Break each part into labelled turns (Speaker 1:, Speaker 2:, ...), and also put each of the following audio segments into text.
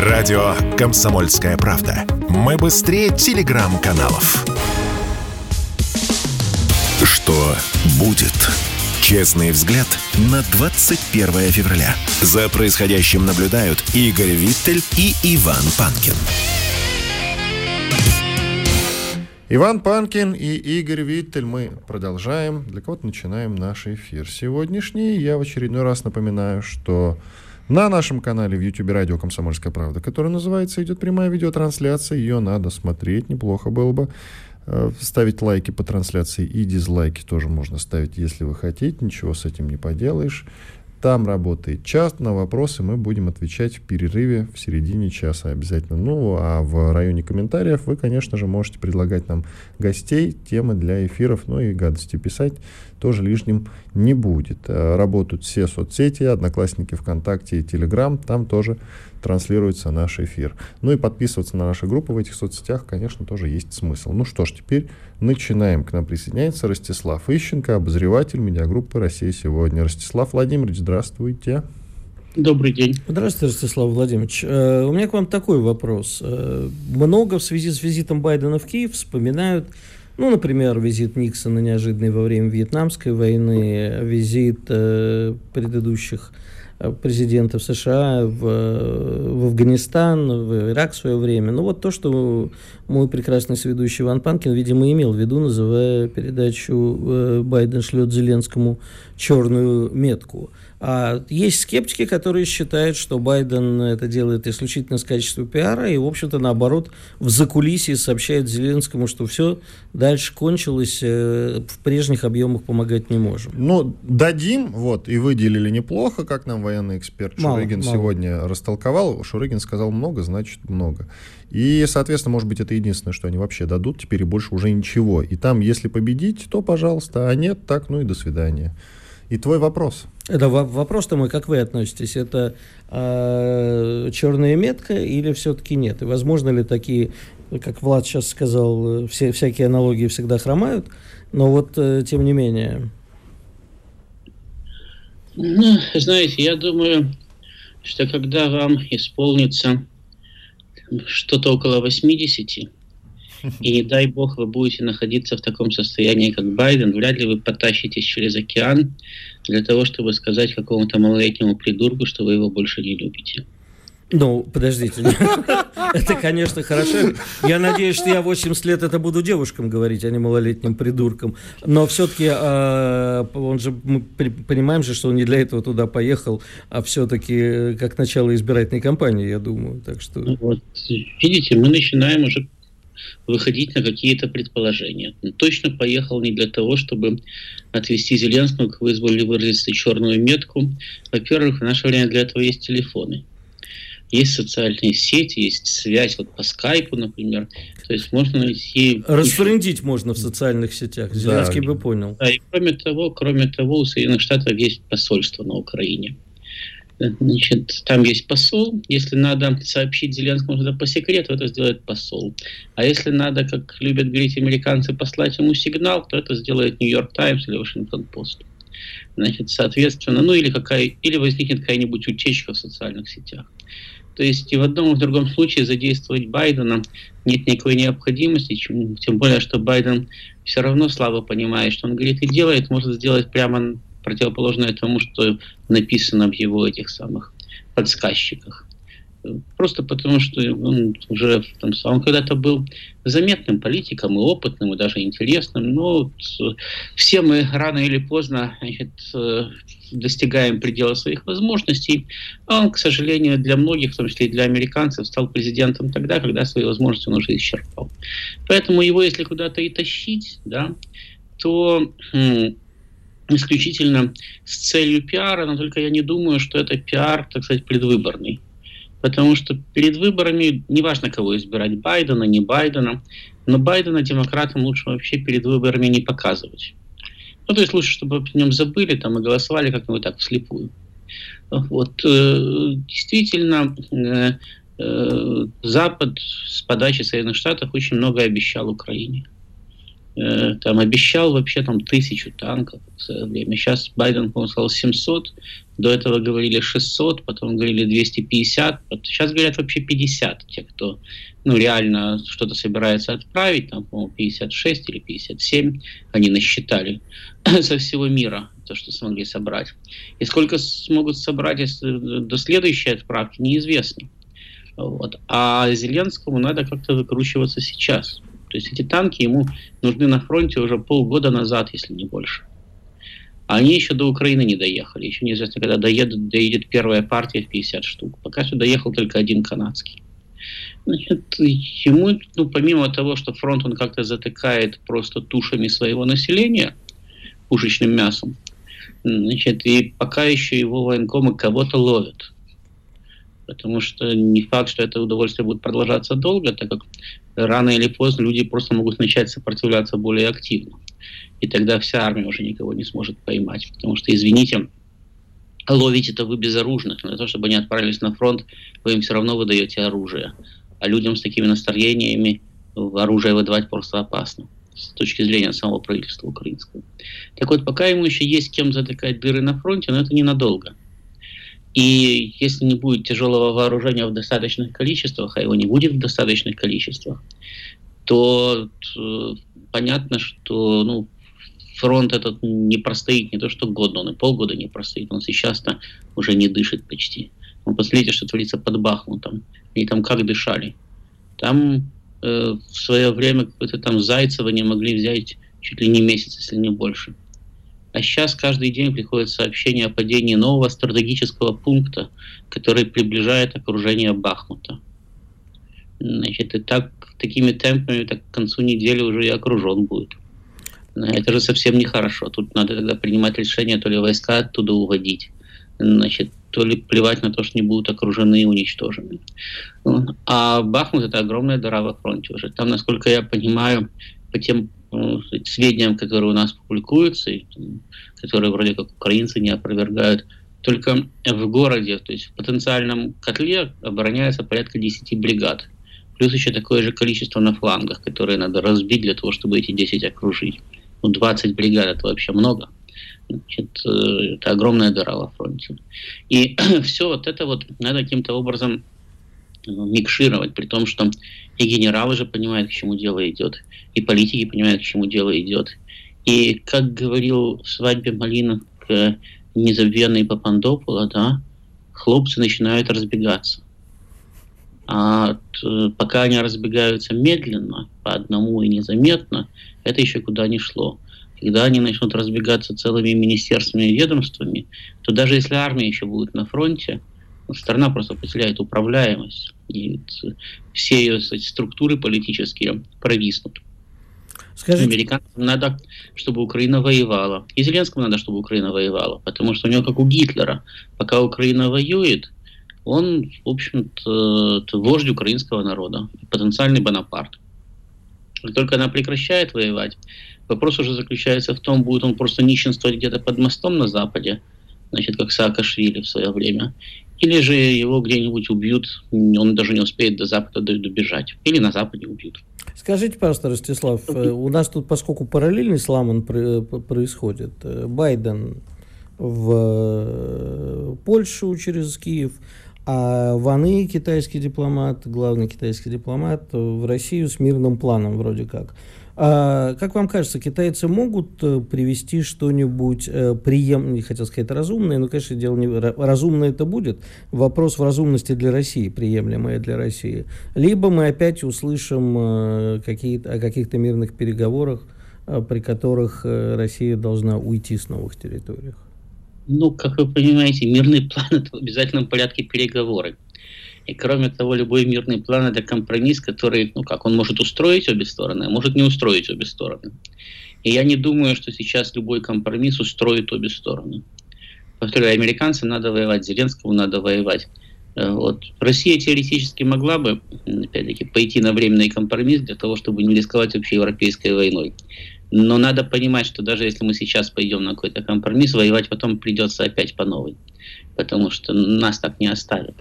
Speaker 1: Радио «Комсомольская правда». Мы быстрее телеграм-каналов. Что будет? Честный взгляд на 21 февраля. За происходящим наблюдают Игорь Виттель и Иван Панкин.
Speaker 2: Иван Панкин и Игорь Виттель. Мы продолжаем. Для кого-то начинаем наш эфир сегодняшний. Я в очередной раз напоминаю, что на нашем канале в YouTube радио «Комсомольская правда», который называется «Идет прямая видеотрансляция». Ее надо смотреть, неплохо было бы. Э, ставить лайки по трансляции и дизлайки тоже можно ставить, если вы хотите. Ничего с этим не поделаешь. Там работает чат, на вопросы мы будем отвечать в перерыве в середине часа обязательно. Ну, а в районе комментариев вы, конечно же, можете предлагать нам гостей, темы для эфиров, ну и гадости писать тоже лишним не будет. Э, работают все соцсети, Одноклассники, ВКонтакте и Телеграм, там тоже транслируется наш эфир. Ну и подписываться на наши группы в этих соцсетях, конечно, тоже есть смысл. Ну что ж, теперь начинаем. К нам присоединяется Ростислав Ищенко, обозреватель медиагруппы «Россия сегодня». Ростислав Владимирович, здравствуйте.
Speaker 3: Добрый день.
Speaker 4: Здравствуйте, Ростислав Владимирович. Э, у меня к вам такой вопрос. Э, много в связи с визитом Байдена в Киев вспоминают ну, например, визит Никсона неожиданный во время Вьетнамской войны, визит э, предыдущих президентов США в, в Афганистан, в Ирак в свое время. Ну вот то, что мой прекрасный сведущий Иван Панкин, видимо, имел в виду, называя передачу э, «Байден шлет Зеленскому черную метку». А есть скептики, которые считают, что Байден это делает исключительно с качества пиара и, в общем-то, наоборот, в закулисье сообщает Зеленскому, что все дальше кончилось, э, в прежних объемах помогать не можем.
Speaker 2: Ну, дадим, вот, и выделили неплохо, как нам военный эксперт мало, Шурыгин мало. сегодня растолковал. Шурыгин сказал много, значит много. И, соответственно, может быть, это единственное, что они вообще дадут, теперь и больше уже ничего. И там, если победить, то пожалуйста, а нет, так, ну и до свидания. И твой вопрос.
Speaker 4: Это вопрос-то мой, как вы относитесь? Это э, черная метка или все-таки нет? И возможно ли такие, как Влад сейчас сказал, все, всякие аналогии всегда хромают, но вот э, тем не менее.
Speaker 3: Ну, знаете, я думаю, что когда вам исполнится что-то около 80, и не дай бог вы будете находиться в таком состоянии, как Байден, вряд ли вы потащитесь через океан для того, чтобы сказать какому-то малолетнему придурку, что вы его больше не любите.
Speaker 4: Ну, подождите. Это, конечно, хорошо. Я надеюсь, что я 80 лет это буду девушкам говорить, а не малолетним придуркам. Но все-таки а, он же, мы понимаем же, что он не для этого туда поехал, а все-таки э, как начало избирательной кампании, я думаю. Так что...
Speaker 3: Вот, видите, мы начинаем уже выходить на какие-то предположения. Он точно поехал не для того, чтобы отвести Зеленского, как вы изволили выразиться, черную метку. Во-первых, в наше время для этого есть телефоны. Есть социальные сети, есть связь вот по скайпу, например. То есть можно найти...
Speaker 4: Расфрендить можно в социальных сетях. Зеленский да. бы понял.
Speaker 3: Да, и кроме того, кроме того, у Соединенных Штатов есть посольство на Украине. Значит, там есть посол. Если надо сообщить Зеленскому что-то по секрету, это сделает посол. А если надо, как любят говорить американцы, послать ему сигнал, то это сделает Нью-Йорк Таймс или Вашингтон Пост. Значит, соответственно, ну или, какая, или возникнет какая-нибудь утечка в социальных сетях. То есть и в одном и в другом случае задействовать Байдена нет никакой необходимости, тем более, что Байден все равно слабо понимает, что он говорит и делает, может сделать прямо противоположное тому, что написано в его этих самых подсказчиках. Просто потому, что он уже там, он когда-то был заметным политиком и опытным, и даже интересным. Но все мы рано или поздно значит, достигаем предела своих возможностей. Он, к сожалению, для многих, в том числе и для американцев, стал президентом тогда, когда свои возможности он уже исчерпал. Поэтому его, если куда-то и тащить, да, то исключительно с целью пиара, но только я не думаю, что это пиар, так сказать, предвыборный. Потому что перед выборами, неважно кого избирать, Байдена, не Байдена, но Байдена демократам лучше вообще перед выборами не показывать. Ну, то есть лучше, чтобы о нем забыли там, и голосовали как-нибудь так вслепую. Вот, э, действительно, э, э, Запад с подачи Соединенных Штатов очень много обещал Украине. Там обещал вообще там тысячу танков в свое время. Сейчас Байден, по-моему, сказал 700. До этого говорили 600, потом говорили 250, сейчас говорят вообще 50, те, кто ну, реально что-то собирается отправить, там, по-моему, 56 или 57, они насчитали со всего мира то, что смогли собрать. И сколько смогут собрать до следующей отправки, неизвестно. Вот. А Зеленскому надо как-то выкручиваться сейчас. То есть эти танки ему нужны на фронте уже полгода назад, если не больше. А они еще до Украины не доехали. Еще неизвестно, когда доедут, доедет первая партия в 50 штук. Пока что доехал только один канадский. Значит, ему, ну, помимо того, что фронт он как-то затыкает просто тушами своего населения, пушечным мясом, значит, и пока еще его военкомы кого-то ловят. Потому что не факт, что это удовольствие будет продолжаться долго, так как рано или поздно люди просто могут начать сопротивляться более активно. И тогда вся армия уже никого не сможет поймать. Потому что, извините, ловить это вы безоружных. Но для того, чтобы они отправились на фронт, вы им все равно выдаете оружие. А людям с такими настроениями оружие выдавать просто опасно с точки зрения самого правительства украинского. Так вот, пока ему еще есть кем затыкать дыры на фронте, но это ненадолго. И если не будет тяжелого вооружения в достаточных количествах, а его не будет в достаточных количествах, то э, понятно, что ну, фронт этот не простоит не то что год, он и полгода не простоит. Он сейчас-то уже не дышит почти. Ну, посмотрите, что творится под Бахмутом. И там как дышали. Там э, в свое время какое-то там Зайцево не могли взять чуть ли не месяц, если не больше. А сейчас каждый день приходит сообщение о падении нового стратегического пункта, который приближает окружение Бахмута. Значит, и так, такими темпами так к концу недели уже и окружен будет. Это же совсем нехорошо. Тут надо тогда принимать решение, то ли войска оттуда уводить, значит, то ли плевать на то, что не будут окружены и уничтожены. А Бахмут это огромная дыра во фронте уже. Там, насколько я понимаю, по тем ну, сведениям, которые у нас публикуются, и, которые вроде как украинцы не опровергают, только в городе, то есть в потенциальном котле обороняется порядка 10 бригад. Плюс еще такое же количество на флангах, которые надо разбить для того, чтобы эти 10 окружить. Ну, 20 бригад это вообще много. Значит, э, это огромная дыра во фронте. И все вот это вот надо каким-то образом ну, микшировать, при том, что и генералы же понимают, к чему дело идет, и политики понимают, к чему дело идет. И, как говорил в свадьбе Малина к незабвенной Папандопула, да, хлопцы начинают разбегаться. А пока они разбегаются медленно, по одному и незаметно, это еще куда не шло. Когда они начнут разбегаться целыми министерствами и ведомствами, то даже если армия еще будет на фронте, страна просто потеряет управляемость, и все ее кстати, структуры политические провиснут. Скажите... Американцам надо, чтобы Украина воевала. И Зеленскому надо, чтобы Украина воевала. Потому что у него, как у Гитлера, пока Украина воюет, он, в общем-то, вождь украинского народа, потенциальный Бонапарт. Как только она прекращает воевать, вопрос уже заключается в том, будет он просто нищенствовать где-то под мостом на Западе, значит, как Саакашвили в свое время, или же его где-нибудь убьют, он даже не успеет до Запада добежать. Или на Западе убьют.
Speaker 4: Скажите, пожалуйста, Ростислав, э, у нас тут, поскольку параллельный слам происходит, э, Байден в э, Польшу через Киев, а Ваны, китайский дипломат, главный китайский дипломат, в Россию с мирным планом вроде как. А, как вам кажется, китайцы могут э, привести что-нибудь э, приемное, не хотел сказать разумное, но, конечно, дело не разумное это будет. Вопрос в разумности для России, приемлемое для России. Либо мы опять услышим э, какие-то, о каких-то мирных переговорах, при которых Россия должна уйти с новых территорий.
Speaker 3: Ну, как вы понимаете, мирный план – это в обязательном порядке переговоры. И кроме того, любой мирный план – это компромисс, который, ну как, он может устроить обе стороны, а может не устроить обе стороны. И я не думаю, что сейчас любой компромисс устроит обе стороны. Повторяю, американцам надо воевать, Зеленскому надо воевать. Э, вот. Россия теоретически могла бы, опять-таки, пойти на временный компромисс для того, чтобы не рисковать вообще европейской войной. Но надо понимать, что даже если мы сейчас пойдем на какой-то компромисс, воевать потом придется опять по новой. Потому что нас так не оставят.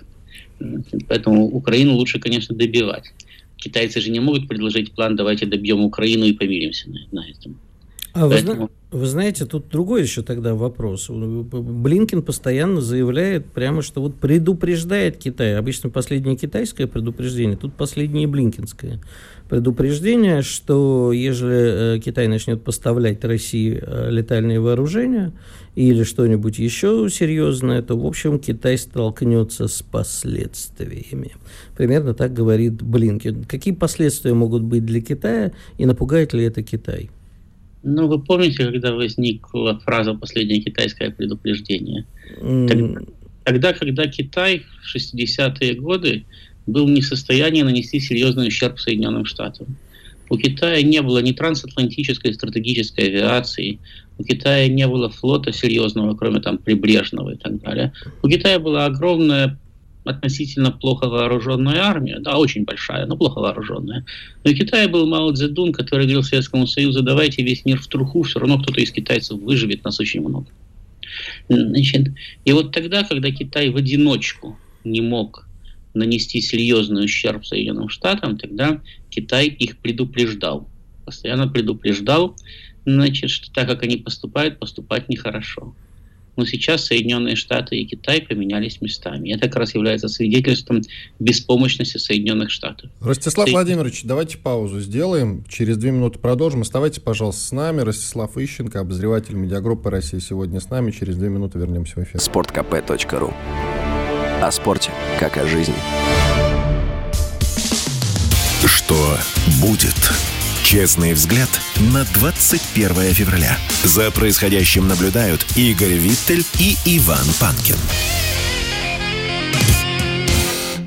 Speaker 3: Поэтому Украину лучше, конечно, добивать. Китайцы же не могут предложить план, давайте добьем Украину и помиримся на, этом.
Speaker 4: А вы, вы знаете, тут другой еще тогда вопрос. Блинкин постоянно заявляет прямо, что вот предупреждает Китай. Обычно последнее китайское предупреждение, тут последнее блинкинское предупреждение, что если э, Китай начнет поставлять России э, летальные вооружения или что-нибудь еще серьезное, то, в общем, Китай столкнется с последствиями. Примерно так говорит Блинкин. Какие последствия могут быть для Китая и напугает ли это Китай?
Speaker 3: Ну, вы помните, когда возникла фраза «последнее китайское предупреждение»? Mm. Тогда, когда Китай в 60-е годы был не в состоянии нанести серьезный ущерб Соединенным Штатам. У Китая не было ни трансатлантической стратегической авиации, у Китая не было флота серьезного, кроме там прибрежного и так далее. У Китая была огромная относительно плохо вооруженная армия, да, очень большая, но плохо вооруженная. Но у Китая был Мао Цзэдун, который говорил Советскому Союзу, давайте весь мир в труху, все равно кто-то из китайцев выживет, нас очень много. Значит, и вот тогда, когда Китай в одиночку не мог нанести серьезный ущерб Соединенным Штатам, тогда Китай их предупреждал, постоянно предупреждал, значит, что так как они поступают, поступать нехорошо. Но сейчас Соединенные Штаты и Китай поменялись местами. Это как раз является свидетельством беспомощности Соединенных Штатов.
Speaker 2: Ростислав Со... Владимирович, давайте паузу сделаем. Через две минуты продолжим. Оставайтесь, пожалуйста, с нами. Ростислав Ищенко, обозреватель медиагруппы России сегодня с нами. Через две минуты вернемся в эфир.
Speaker 1: Спорткп.ру О спорте, как о жизни. Что будет? Честный взгляд на 21 февраля. За происходящим наблюдают Игорь Виттель и Иван Панкин.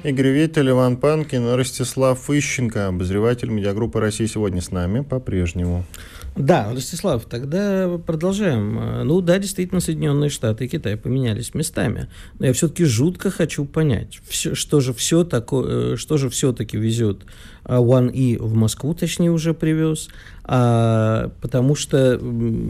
Speaker 2: Игорь Виттель, Иван Панкин, Ростислав Ищенко, обозреватель медиагруппы России сегодня с нами по-прежнему.
Speaker 4: Да, Ростислав, тогда продолжаем. Ну да, действительно, Соединенные Штаты и Китай поменялись местами. Но я все-таки жутко хочу понять, все, что же все такое, э, что же все-таки везет а, One E в Москву, точнее, уже привез. А, потому что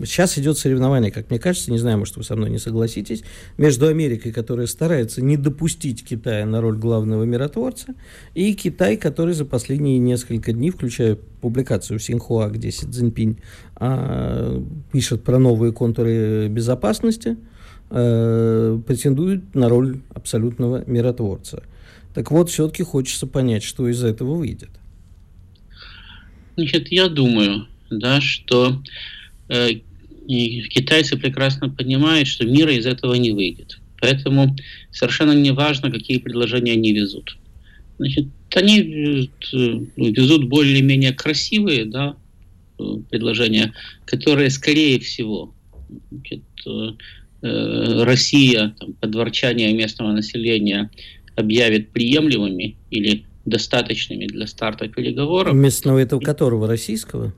Speaker 4: сейчас идет соревнование, как мне кажется, не знаю, может, вы со мной не согласитесь, между Америкой, которая старается не допустить Китая на роль главного миротворца, и Китай, который за последние несколько дней, включая публикацию Синхуа, где Си Цзиньпинь а, пишет про новые контуры безопасности, а, претендует на роль абсолютного миротворца. Так вот, все-таки хочется понять, что из этого выйдет.
Speaker 3: Значит, я думаю, да, что э, китайцы прекрасно понимают, что мира из этого не выйдет. Поэтому совершенно не важно, какие предложения они везут. Значит, они везут более-менее красивые да, предложения, которые, скорее всего, значит, э, Россия там, под ворчание местного населения объявит приемлемыми или достаточными для старта переговоров.
Speaker 4: Местного это у которого? Российского?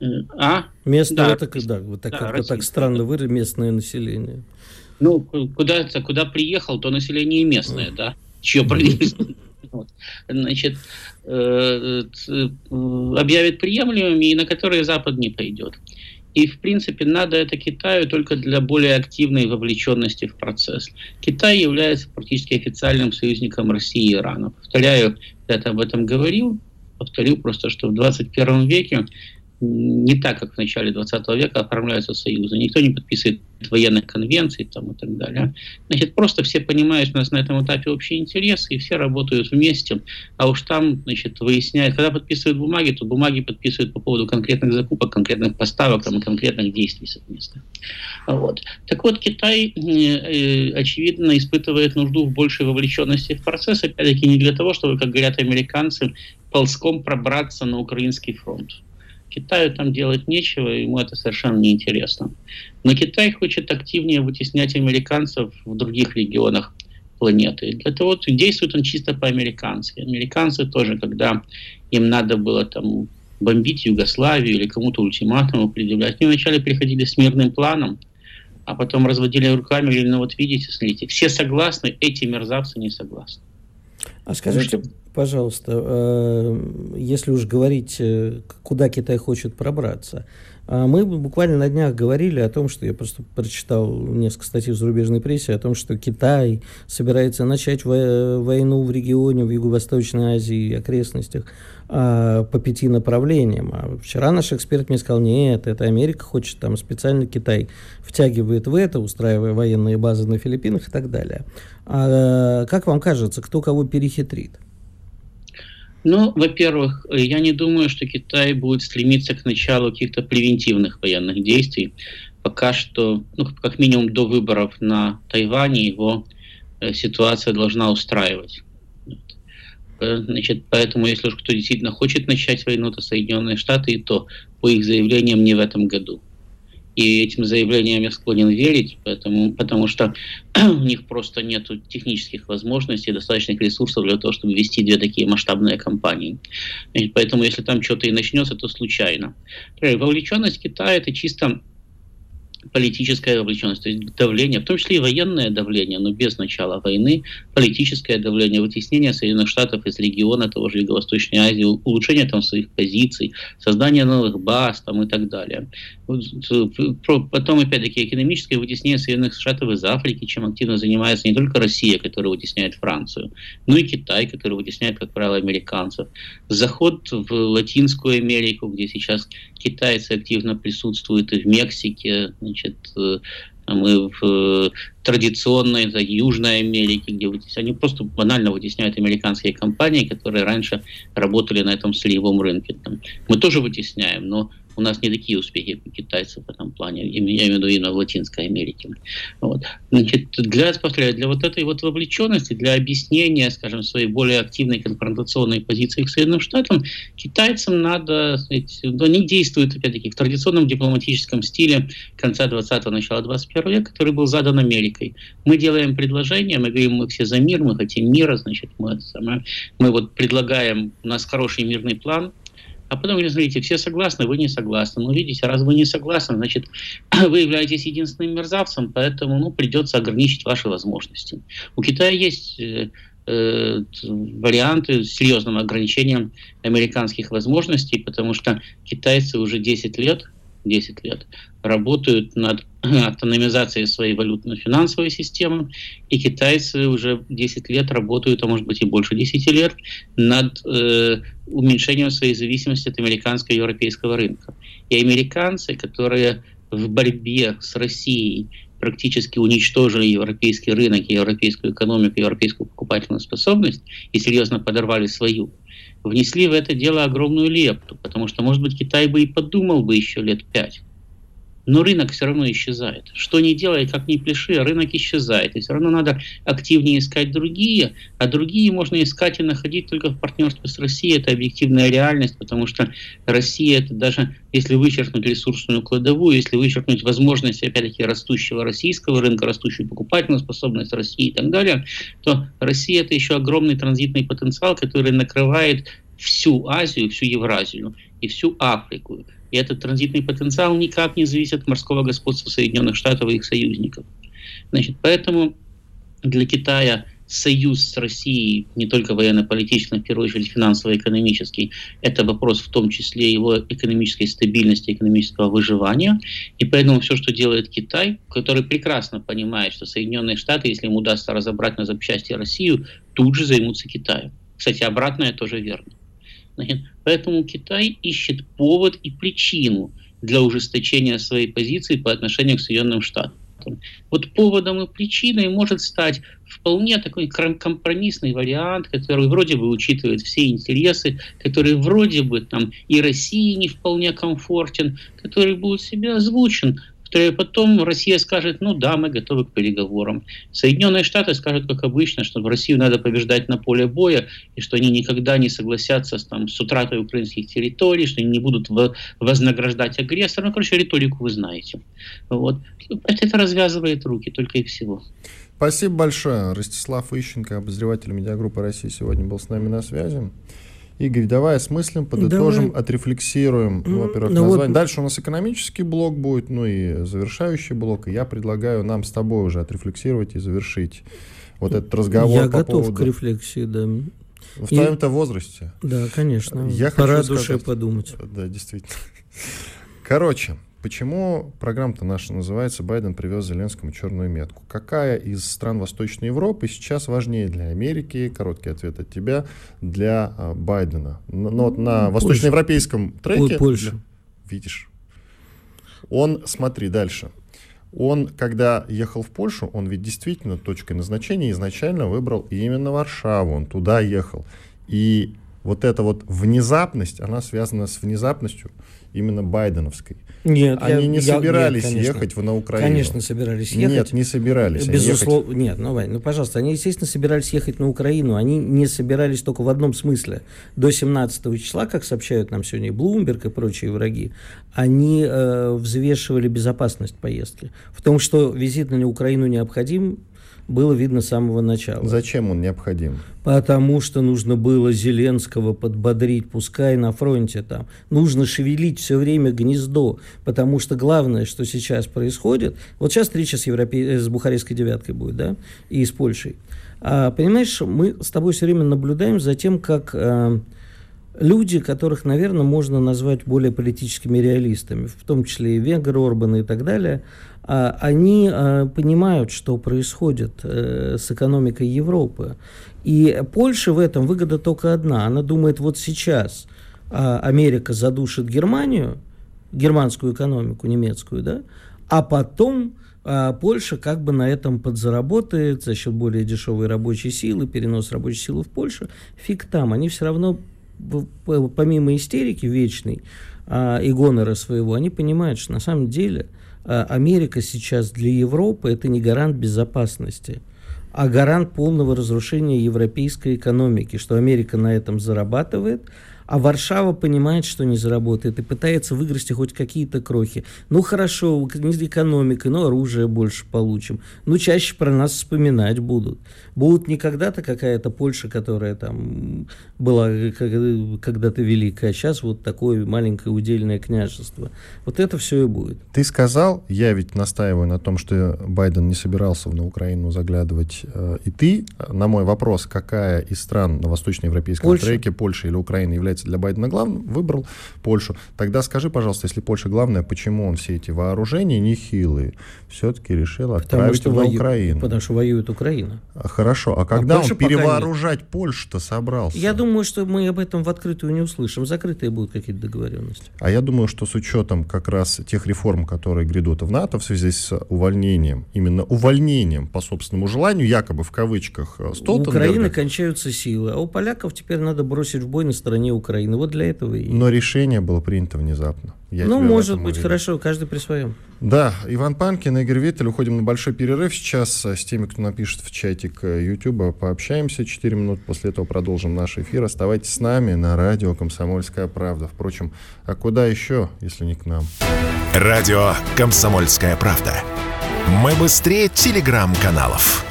Speaker 3: Э, а?
Speaker 4: Местного, да, это, да, вот так, да, как, так странно выразить местное население.
Speaker 3: Ну, куда, куда приехал, то население местное, mm. да, чье правительство. Вот. Значит, э, э, объявит приемлемыми, и на которые Запад не пойдет. И, в принципе, надо это Китаю только для более активной вовлеченности в процесс. Китай является практически официальным союзником России и Ирана. Повторяю, я об этом говорил, повторю просто, что в 21 веке не так, как в начале 20 века оформляются союзы. Никто не подписывает военных конвенций там, и так далее. Значит, просто все понимают, у нас на этом этапе общие интересы, и все работают вместе. А уж там, значит, выясняют, когда подписывают бумаги, то бумаги подписывают по поводу конкретных закупок, конкретных поставок там, конкретных действий совместно. Вот. Так вот, Китай, э, э, очевидно, испытывает нужду в большей вовлеченности в процесс, опять-таки не для того, чтобы, как говорят американцы, ползком пробраться на украинский фронт. Китаю там делать нечего, ему это совершенно неинтересно. Но Китай хочет активнее вытеснять американцев в других регионах планеты. Для того действует он чисто по-американски. Американцы тоже, когда им надо было там бомбить Югославию или кому-то ультиматум предъявлять, они вначале приходили с мирным планом, а потом разводили руками говорили, ну вот видите, смотрите, все согласны, эти мерзавцы не согласны.
Speaker 4: А скажите, пожалуйста, э, если уж говорить, э, куда Китай хочет пробраться, а мы буквально на днях говорили о том, что я просто прочитал несколько статей в зарубежной прессе о том, что Китай собирается начать войну в регионе, в Юго-Восточной Азии и окрестностях а, по пяти направлениям. А вчера наш эксперт мне сказал, нет, это Америка хочет, там специально Китай втягивает в это, устраивая военные базы на Филиппинах и так далее. А как вам кажется, кто кого перехитрит?
Speaker 3: Ну, во-первых, я не думаю, что Китай будет стремиться к началу каких-то превентивных военных действий. Пока что, ну, как минимум до выборов на Тайване его э, ситуация должна устраивать. Э, значит, поэтому, если уж кто действительно хочет начать войну, то Соединенные Штаты, и то по их заявлениям не в этом году. И этим заявлениям я склонен верить, поэтому, потому что у них просто нет технических возможностей, достаточных ресурсов для того, чтобы вести две такие масштабные кампании. Поэтому если там что-то и начнется, то случайно. Вовлеченность Китая это чисто политическая вовлеченность, то есть давление, в том числе и военное давление, но без начала войны, политическое давление, вытеснение Соединенных Штатов из региона того же Юго-Восточной Азии, улучшение там своих позиций, создание новых баз там, и так далее. Потом, опять-таки, экономическое вытеснение Соединенных Штатов из Африки, чем активно занимается не только Россия, которая вытесняет Францию, но и Китай, который вытесняет, как правило, американцев. Заход в Латинскую Америку, где сейчас китайцы активно присутствуют и в Мексике, значит, э, мы в э, традиционной за Южной Америке, где они просто банально вытесняют американские компании, которые раньше работали на этом сырьевом рынке. Мы тоже вытесняем, но у нас не такие успехи, китайцев в этом плане, я имею в виду именно в Латинской Америке. Вот. Значит, для, повторяю, для вот этой вот вовлеченности, для объяснения, скажем, своей более активной конфронтационной позиции к Соединенным Штатам, китайцам надо, сказать, ну, они действуют, опять-таки, в традиционном дипломатическом стиле конца 20-го, начала 21 века, который был задан Америкой. Мы делаем предложение, мы говорим, мы все за мир, мы хотим мира, значит, мы, мы вот предлагаем, у нас хороший мирный план, а потом говорит, смотрите, все согласны, вы не согласны. Ну, видите, раз вы не согласны, значит, вы являетесь единственным мерзавцем, поэтому, ну, придется ограничить ваши возможности. У Китая есть э, э, варианты с серьезным ограничением американских возможностей, потому что китайцы уже 10 лет 10 лет, работают над автономизацией своей валютно-финансовой системы, и китайцы уже 10 лет работают, а может быть и больше 10 лет, над э, уменьшением своей зависимости от американского и европейского рынка. И американцы, которые в борьбе с Россией практически уничтожили европейский рынок, европейскую экономику, европейскую покупательную способность и серьезно подорвали свою, внесли в это дело огромную лепту, потому что, может быть, Китай бы и подумал бы еще лет пять. Но рынок все равно исчезает. Что ни делай, как ни пляши, рынок исчезает. И все равно надо активнее искать другие, а другие можно искать и находить только в партнерстве с Россией. Это объективная реальность, потому что Россия, это даже если вычеркнуть ресурсную кладовую, если вычеркнуть возможности, опять-таки, растущего российского рынка, растущую покупательную способность России и так далее, то Россия это еще огромный транзитный потенциал, который накрывает всю Азию, всю Евразию и всю Африку. И этот транзитный потенциал никак не зависит от морского господства Соединенных Штатов и их союзников. Значит, поэтому для Китая союз с Россией, не только военно-политический, но в первую очередь финансово-экономический, это вопрос в том числе его экономической стабильности, экономического выживания. И поэтому все, что делает Китай, который прекрасно понимает, что Соединенные Штаты, если им удастся разобрать на запчасти Россию, тут же займутся Китаем. Кстати, обратное тоже верно. Поэтому Китай ищет повод и причину для ужесточения своей позиции по отношению к Соединенным Штатам. Вот поводом и причиной может стать вполне такой компромиссный вариант, который вроде бы учитывает все интересы, который вроде бы там и России не вполне комфортен, который будет себе озвучен потом Россия скажет, ну да, мы готовы к переговорам. Соединенные Штаты скажут, как обычно, что в Россию надо побеждать на поле боя, и что они никогда не согласятся с, там, с утратой украинских территорий, что они не будут вознаграждать агрессора. Ну, короче, риторику вы знаете. Вот. Это развязывает руки, только и всего.
Speaker 2: Спасибо большое. Ростислав Ищенко, обозреватель медиагруппы России, сегодня был с нами на связи. Игорь, давай осмыслим, подытожим, давай. отрефлексируем, ну, во-первых, ну, название. Вот... Дальше у нас экономический блок будет, ну и завершающий блок. И я предлагаю нам с тобой уже отрефлексировать и завершить вот этот разговор.
Speaker 4: Я по готов поводу... к рефлексии, да.
Speaker 2: В И... твоем-то возрасте.
Speaker 4: Да, конечно. Я Пора хочу душе сказать... подумать.
Speaker 2: Да, действительно. Короче, Почему программа-то наша называется «Байден привез Зеленскому черную метку»? Какая из стран Восточной Европы сейчас важнее для Америки? Короткий ответ от тебя. Для а, Байдена. Но ну, вот на восточноевропейском треке...
Speaker 4: Польша.
Speaker 2: Видишь. Он, смотри, дальше. Он, когда ехал в Польшу, он ведь действительно точкой назначения изначально выбрал именно Варшаву. Он туда ехал. И вот эта вот внезапность, она связана с внезапностью именно байденовской.
Speaker 4: Нет,
Speaker 2: они я, не собирались я, нет, ехать в, на Украину.
Speaker 4: Конечно, собирались ехать.
Speaker 2: Нет, не собирались.
Speaker 4: Безусловно, ехать... нет, ну, Вань, ну, пожалуйста, они, естественно, собирались ехать на Украину. Они не собирались только в одном смысле. До 17 числа, как сообщают нам сегодня и Блумберг и прочие враги, они э, взвешивали безопасность поездки. В том, что визит на Украину необходим, было видно с самого начала.
Speaker 2: Зачем он необходим?
Speaker 4: Потому что нужно было Зеленского подбодрить, пускай на фронте там. Нужно шевелить все время гнездо, потому что главное, что сейчас происходит, вот сейчас встреча с, Европе... с Бухарестской девяткой будет, да, и с Польшей. А, понимаешь, мы с тобой все время наблюдаем за тем, как а, люди, которых, наверное, можно назвать более политическими реалистами, в том числе и Венгер, Орбан и так далее, а, они а, понимают, что происходит э, с экономикой Европы. И Польше в этом выгода только одна. Она думает, вот сейчас а, Америка задушит Германию, германскую экономику, немецкую, да, а потом Польша как бы на этом подзаработает за счет более дешевой рабочей силы, перенос рабочей силы в Польшу. Фиг там, они все равно, помимо истерики вечной и гонора своего, они понимают, что на самом деле – Э, Америка сейчас для Европы это не гарант безопасности, а гарант полного разрушения европейской экономики, что Америка на этом зарабатывает, а Варшава понимает, что не заработает и пытается выгрести хоть какие-то крохи. Ну хорошо, не экономикой, но оружие больше получим. Ну чаще про нас вспоминать будут. Будут не когда-то какая-то Польша, которая там была когда-то великая, а сейчас вот такое маленькое удельное княжество. Вот это все и будет.
Speaker 2: Ты сказал, я ведь настаиваю на том, что Байден не собирался на Украину заглядывать. Э, и ты на мой вопрос, какая из стран на восточноевропейском Польша. треке, Польша или Украина, является является для Байдена главным, выбрал Польшу. Тогда скажи, пожалуйста, если Польша главная, почему он все эти вооружения нехилые все-таки решил отправить потому, на вою... Украину?
Speaker 4: Потому что воюет Украина.
Speaker 2: А, хорошо, а когда а он перевооружать нет. Польшу-то собрался?
Speaker 4: Я думаю, что мы об этом в открытую не услышим. Закрытые будут какие-то договоренности.
Speaker 2: А я думаю, что с учетом как раз тех реформ, которые грядут в НАТО в связи с увольнением, именно увольнением по собственному желанию, якобы в кавычках,
Speaker 4: э, Столтенберга... У Украины кончаются силы, а у поляков теперь надо бросить в бой на стороне Украины. Украины. Вот для этого и...
Speaker 2: Но решение было принято внезапно.
Speaker 4: Я ну, может быть, уверен. хорошо, каждый при своем.
Speaker 2: Да, Иван Панкин, Игорь Виттель. Уходим на большой перерыв. Сейчас с теми, кто напишет в чатик Ютуба, пообщаемся. Четыре минуты после этого продолжим наш эфир. Оставайтесь с нами на радио «Комсомольская правда». Впрочем, а куда еще, если не к нам?
Speaker 1: Радио «Комсомольская правда». Мы быстрее телеграм-каналов.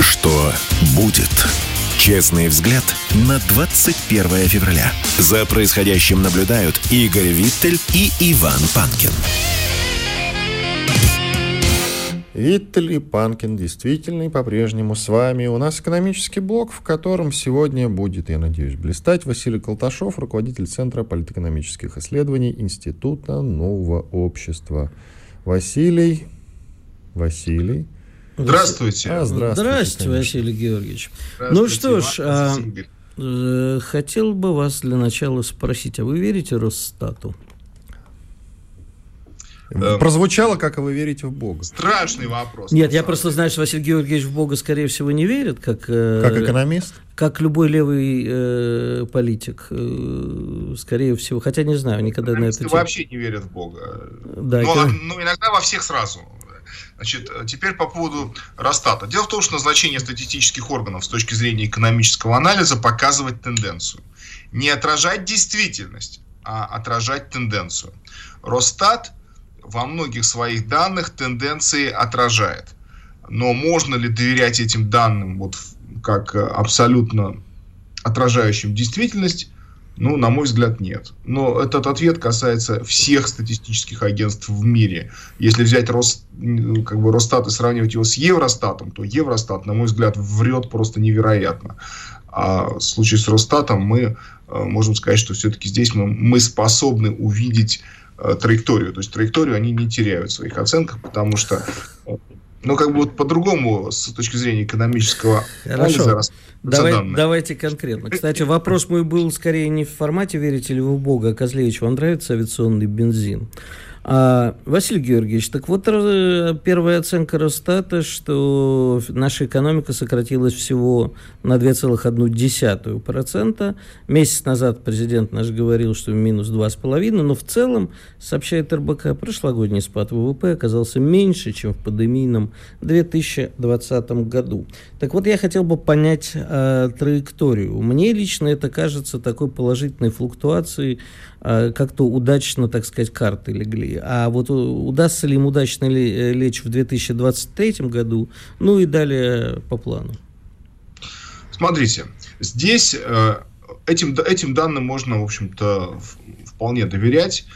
Speaker 1: Что будет? Честный взгляд на 21 февраля. За происходящим наблюдают Игорь Виттель и Иван Панкин.
Speaker 2: Виттель и Панкин действительно и по-прежнему с вами. У нас экономический блок, в котором сегодня будет, я надеюсь, блистать Василий Колташов, руководитель Центра политэкономических исследований Института нового общества. Василий, Василий,
Speaker 5: Здравствуйте.
Speaker 4: А, здравствуйте, здравствуйте Василий Георгиевич. Ну что ж, а, э, хотел бы вас для начала спросить, а вы верите Росстату?
Speaker 2: Э, Прозвучало, как вы верите в Бога.
Speaker 5: Страшный вопрос.
Speaker 4: Нет, я просто знаю, что Василий Георгиевич в Бога, скорее всего, не верит, как...
Speaker 2: Э, как экономист?
Speaker 4: Как любой левый э, политик, э, скорее всего. Хотя не знаю, никогда на это...
Speaker 5: вообще не верят в Бога. Да, но, это... но иногда во всех сразу. Значит, э, теперь по поводу Росстата. Дело в том, что назначение статистических органов с точки зрения экономического анализа показывает тенденцию. Не отражать действительность, а отражать тенденцию. Росстат во многих своих данных тенденции отражает. Но можно ли доверять этим данным вот как абсолютно отражающим действительность? Ну, на мой взгляд, нет. Но этот ответ касается всех статистических агентств в мире. Если взять Рос, как бы Росстат и сравнивать его с Евростатом, то Евростат, на мой взгляд, врет просто невероятно. А в случае с Росстатом мы э, можем сказать, что все-таки здесь мы, мы способны увидеть э, траекторию. То есть траекторию они не теряют в своих оценках, потому что ну, как бы вот по-другому, с точки зрения экономического
Speaker 4: Хорошо. Давай, давайте конкретно. Кстати, вопрос мой был скорее не в формате «Верите ли вы в Бога», а Козлевич, вам нравится авиационный бензин? А, Василий Георгиевич, так вот э, первая оценка Росстата, что наша экономика сократилась всего на 2,1%. Месяц назад президент наш говорил, что минус 2,5%, но в целом, сообщает РБК, прошлогодний спад ВВП оказался меньше, чем в пандемийном 2020 году. Так вот, я хотел бы понять э, траекторию. Мне лично это кажется такой положительной флуктуацией как-то удачно, так сказать, карты легли. А вот удастся ли им удачно э, лечь в 2023 году, ну и далее по плану.
Speaker 5: Смотрите, здесь э, этим, этим данным можно, в общем-то, вполне доверять.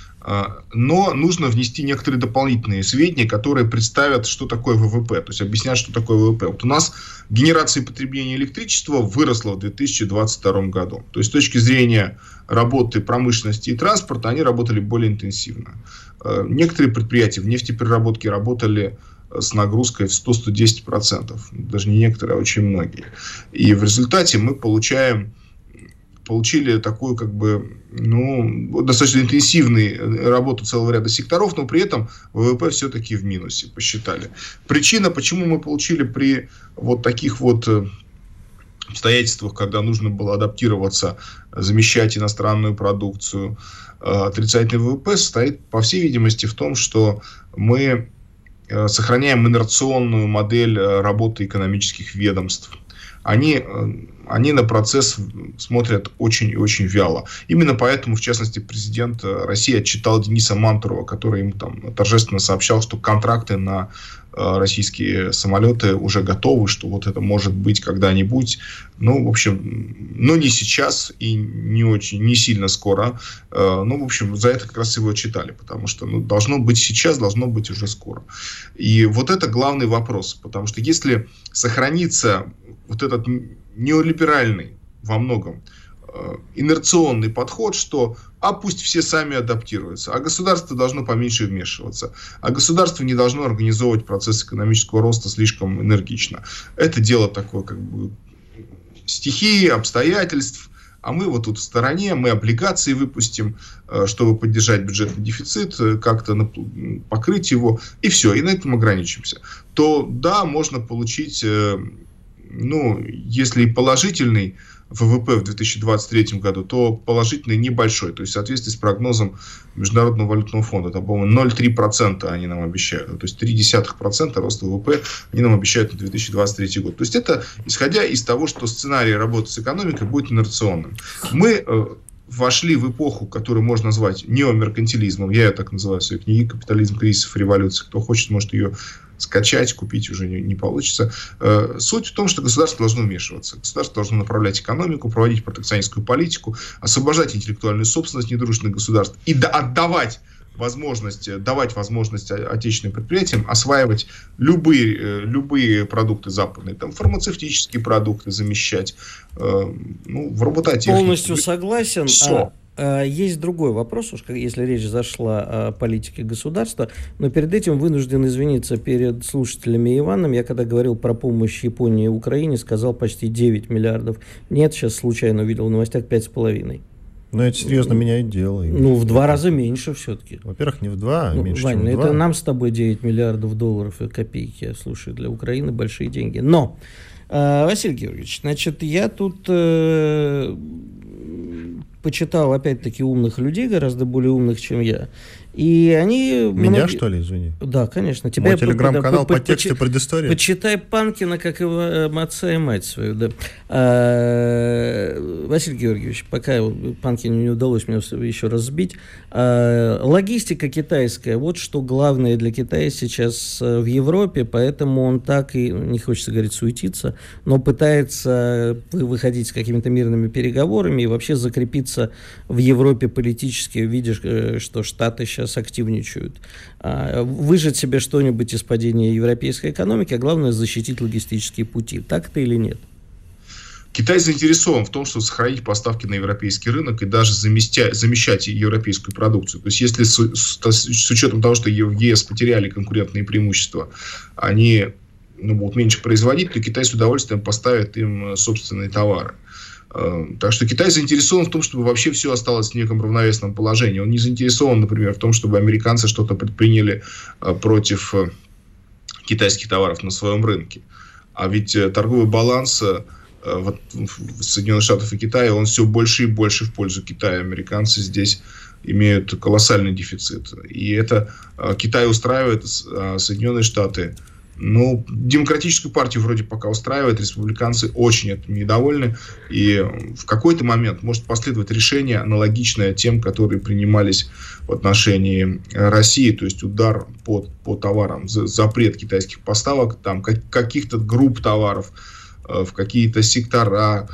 Speaker 5: Но нужно внести некоторые дополнительные сведения, которые представят, что такое ВВП, то есть объяснят, что такое ВВП. Вот у нас генерация и потребление электричества выросла в 2022 году. То есть с точки зрения работы промышленности и транспорта они работали более интенсивно. А, некоторые предприятия в нефтепереработке работали с нагрузкой в 100-110%. Даже не некоторые, а очень многие. И в результате мы получаем получили такую как бы ну, достаточно интенсивную э, работу целого ряда секторов, но при этом ВВП все-таки в минусе, посчитали. Причина, почему мы получили при вот таких вот э, обстоятельствах, когда нужно было адаптироваться, замещать иностранную продукцию, э, отрицательный ВВП состоит, по всей видимости, в том, что мы сохраняем инерционную модель работы экономических ведомств. Они они на процесс смотрят очень и очень вяло. Именно поэтому, в частности, президент России отчитал Дениса Мантурова, который ему там торжественно сообщал, что контракты на э, российские самолеты уже готовы, что вот это может быть когда-нибудь. Ну, в общем, но не сейчас и не очень, не сильно скоро. Э, ну, в общем, за это как раз его читали, потому что ну, должно быть сейчас, должно быть уже скоро. И вот это главный вопрос, потому что если сохранится вот этот неолиберальный во многом э, инерционный подход, что а пусть все сами адаптируются, а государство должно поменьше вмешиваться, а государство не должно организовывать процесс экономического роста слишком энергично. Это дело такое как бы стихии, обстоятельств, а мы вот тут в стороне, мы облигации выпустим, э, чтобы поддержать бюджетный дефицит, э, как-то покрыть его, и все, и на этом ограничимся. То да, можно получить ну, если положительный ВВП в 2023 году, то положительный небольшой, то есть в соответствии с прогнозом Международного валютного фонда, это, по-моему, 0,3% они нам обещают, то есть 0,3% роста ВВП они нам обещают на 2023 год. То есть это исходя из того, что сценарий работы с экономикой будет инерционным. Мы э, вошли в эпоху, которую можно назвать неомеркантилизмом. Я ее так называю в своей книге «Капитализм кризисов революции». Кто хочет, может ее скачать, купить уже не, не получится. Э, суть в том, что государство должно вмешиваться. Государство должно направлять экономику, проводить протекционистскую политику, освобождать интеллектуальную собственность недружественных государств и отдавать возможность, давать возможность отечественным предприятиям осваивать любые, э, любые продукты западные, там фармацевтические продукты замещать, э, ну, в робототехнике.
Speaker 4: Полностью согласен. Все. А, есть другой вопрос, уж если речь зашла о политике государства, но перед этим вынужден извиниться перед слушателями Иваном. Я когда говорил про помощь Японии и Украине, сказал почти 9 миллиардов. Нет, сейчас случайно увидел в новостях 5,5.
Speaker 2: Но это серьезно меняет дело.
Speaker 4: Ну, в два раза меньше все-таки.
Speaker 2: Во-первых, не в два, а ну, меньше,
Speaker 4: Вань,
Speaker 2: чем в
Speaker 4: ну,
Speaker 2: два.
Speaker 4: это нам с тобой 9 миллиардов долларов и копейки. Слушай, для Украины большие деньги. Но, э, Василий Георгиевич, значит, я тут э, почитал, опять-таки, умных людей, гораздо более умных, чем я. И они...
Speaker 2: Меня, многие... что ли, извини?
Speaker 4: Да, конечно. Тебя
Speaker 2: Мой телеграм-канал по, по, по тексту предыстории.
Speaker 4: Почитай Панкина, как его э, отца и мать свою. Да. А, Василий Георгиевич, пока Панкину не удалось мне еще раз сбить, а, логистика китайская, вот что главное для Китая сейчас э, в Европе, поэтому он так и, не хочется говорить, суетиться, но пытается выходить с какими-то мирными переговорами и вообще закрепиться в Европе политически, видишь, э, что Штаты сейчас сейчас активничают. А, выжать себе что-нибудь из падения европейской экономики, а главное защитить логистические пути. Так это или нет?
Speaker 5: Китай заинтересован в том, чтобы сохранить поставки на европейский рынок и даже заместя, замещать европейскую продукцию. То есть, если с, с, с учетом того, что в ЕС потеряли конкурентные преимущества, они ну, будут меньше производить, то Китай с удовольствием поставит им собственные товары. Эм, так что Китай заинтересован в том, чтобы вообще все осталось в неком равновесном положении. Он не заинтересован, например, в том, чтобы американцы что-то предприняли э, против э, китайских товаров на своем рынке. А ведь э, торговый баланс Соединенных Штатов и Китая, он все больше и больше в пользу Китая. Американцы здесь имеют колоссальный дефицит. И это Китай устраивает, а Соединенные Штаты – ну, демократическую партию вроде пока устраивает, республиканцы очень этим недовольны, и в какой-то момент может последовать решение, аналогичное тем, которые принимались в отношении России, то есть удар по, по товарам, запрет китайских поставок, там каких-то групп товаров э, в какие-то сектора,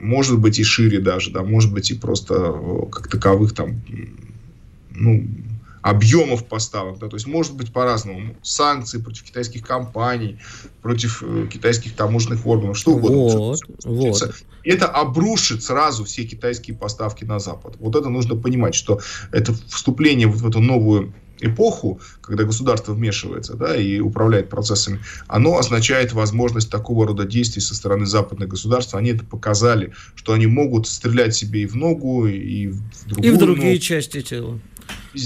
Speaker 5: может быть и шире даже, да, может быть и просто э, как таковых там, ну, объемов поставок. Да, то есть может быть по-разному. Санкции против китайских компаний, против э, китайских таможенных органов, что угодно. Вот, вот. Это обрушит сразу все китайские поставки на Запад. Вот это нужно понимать, что это вступление вот в эту новую эпоху, когда государство вмешивается да, и управляет процессами, оно означает возможность такого рода действий со стороны западных государств. Они это показали, что они могут стрелять себе и в ногу, и в другую
Speaker 4: И в другие ногу. части тела.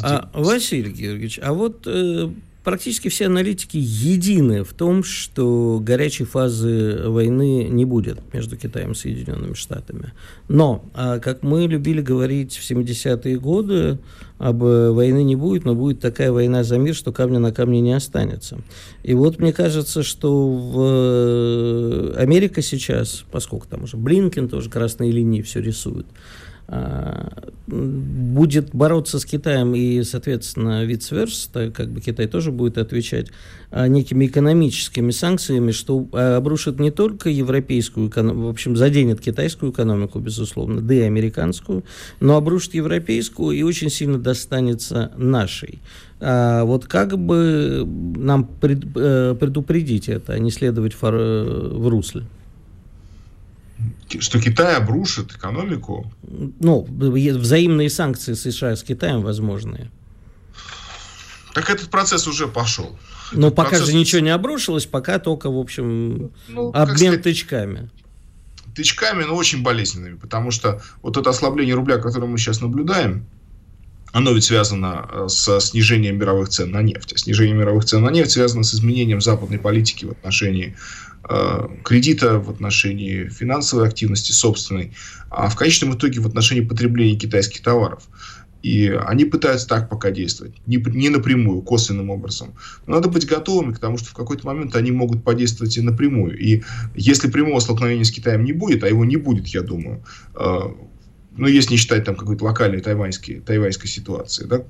Speaker 4: А, Василий Георгиевич, а вот э, практически все аналитики едины в том, что горячей фазы войны не будет между Китаем и Соединенными Штатами. Но, а, как мы любили говорить в 70-е годы, об э, войны не будет, но будет такая война за мир, что камня на камне не останется. И вот мне кажется, что в э, Америка сейчас, поскольку там уже Блинкен тоже красные линии все рисует, будет бороться с Китаем и, соответственно, vice как бы Китай тоже будет отвечать а, некими экономическими санкциями, что а, обрушит не только европейскую экономику, в общем, заденет китайскую экономику, безусловно, да и американскую, но обрушит европейскую и очень сильно достанется нашей. А вот как бы нам э, предупредить это, а не следовать э, в русле?
Speaker 5: Что Китай обрушит экономику?
Speaker 4: Ну, взаимные санкции США с Китаем возможные.
Speaker 5: Так этот процесс уже пошел.
Speaker 4: Но этот пока процесс... же ничего не обрушилось, пока только, в общем, ну, обмен сказать, тычками.
Speaker 5: Тычками, но очень болезненными, потому что вот это ослабление рубля, которое мы сейчас наблюдаем, оно ведь связано э, с снижением мировых цен на нефть. А снижение мировых цен на нефть связано с изменением западной политики в отношении кредита, в отношении финансовой активности собственной, а в конечном итоге в отношении потребления китайских товаров. И они пытаются так пока действовать, не, не напрямую, косвенным образом. Но надо быть готовыми к тому, что в какой-то момент они могут подействовать и напрямую. И если прямого столкновения с Китаем не будет, а его не будет, я думаю, э, ну, если не считать там какой-то локальной тайваньской, тайваньской ситуации, да,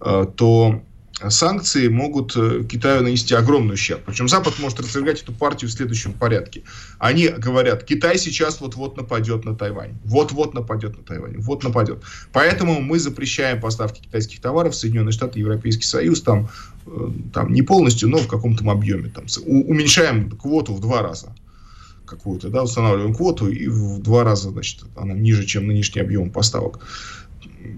Speaker 5: э, то санкции могут э, Китаю нанести огромный ущерб. Причем Запад может развернуть эту партию в следующем порядке. Они говорят, Китай сейчас вот-вот нападет на Тайвань. Вот-вот нападет на Тайвань. Вот нападет. Поэтому мы запрещаем поставки китайских товаров в Соединенные Штаты, Европейский Союз. Там, э, там не полностью, но в каком-то объеме. Там, уменьшаем квоту в два раза какую-то, да, устанавливаем квоту, и в два раза, значит, она ниже, чем нынешний объем поставок.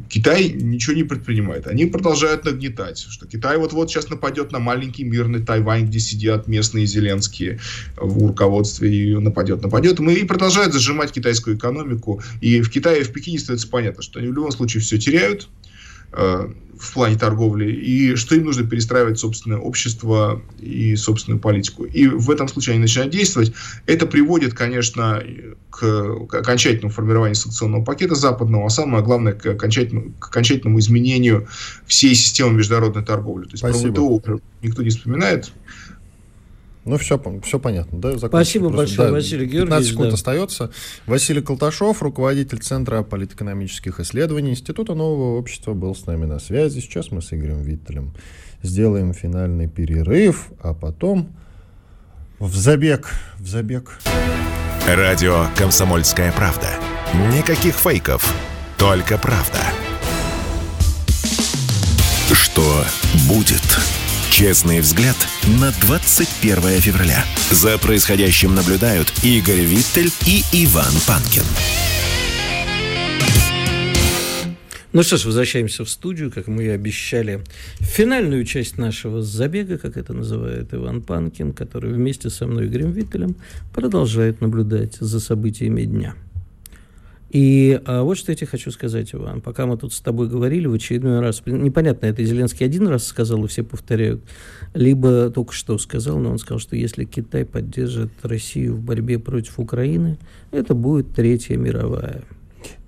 Speaker 5: Китай ничего не предпринимает. Они продолжают нагнетать, что Китай вот-вот сейчас нападет на маленький мирный Тайвань, где сидят местные зеленские в руководстве, и нападет, нападет. Мы и продолжают зажимать китайскую экономику. И в Китае, в Пекине становится понятно, что они в любом случае все теряют в плане торговли, и что им нужно перестраивать собственное общество и собственную политику. И в этом случае они начинают действовать. Это приводит, конечно, к, к окончательному формированию санкционного пакета западного, а самое главное к окончательному, к окончательному изменению всей системы международной торговли. То есть
Speaker 2: Спасибо.
Speaker 5: про ВТО никто не вспоминает.
Speaker 2: Ну, все, все понятно. Да,
Speaker 4: Спасибо большое, да, Василий Георгиевич.
Speaker 2: 15 секунд да. остается. Василий Колташов, руководитель Центра политэкономических исследований Института нового общества, был с нами на связи. Сейчас мы с Игорем Виттелем сделаем финальный перерыв, а потом в забег, в забег.
Speaker 1: Радио «Комсомольская правда». Никаких фейков, только правда. Что будет? Честный взгляд на 21 февраля. За происходящим наблюдают Игорь Виттель и Иван Панкин.
Speaker 4: Ну что ж, возвращаемся в студию, как мы и обещали. Финальную часть нашего забега, как это называет Иван Панкин, который вместе со мной, Игорем Виттелем, продолжает наблюдать за событиями дня. И а, вот что я тебе хочу сказать, Иван. Пока мы тут с тобой говорили в очередной раз, непонятно, это Зеленский один раз сказал, и все повторяют, либо только что сказал, но он сказал, что если Китай поддержит Россию в борьбе против Украины, это будет Третья мировая.